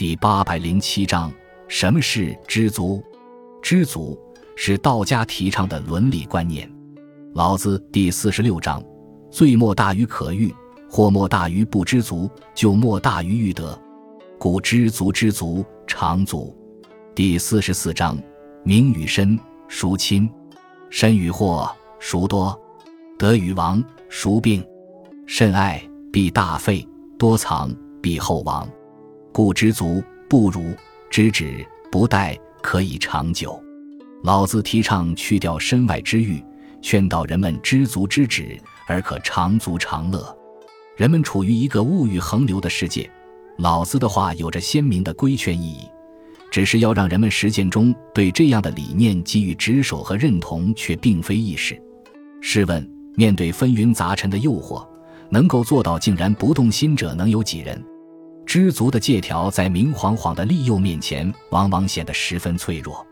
第八百零七章：什么是知足？知足是道家提倡的伦理观念。老子第四十六章：罪莫大于可欲，祸莫大于不知足，就莫大于欲得。故知足知足，常足。第四十四章：名与身，孰亲？身与祸，孰多？得与亡，孰病？甚爱，必大费；多藏，必厚亡。故知足不如知止，不殆，可以长久。老子提倡去掉身外之欲，劝导人们知足知止，而可长足长乐。人们处于一个物欲横流的世界，老子的话有着鲜明的规劝意义，只是要让人们实践中对这样的理念给予执守和认同，却并非易事。试问，面对纷纭杂陈的诱惑，能够做到竟然不动心者，能有几人？知足的借条在明晃晃的利诱面前，往往显得十分脆弱。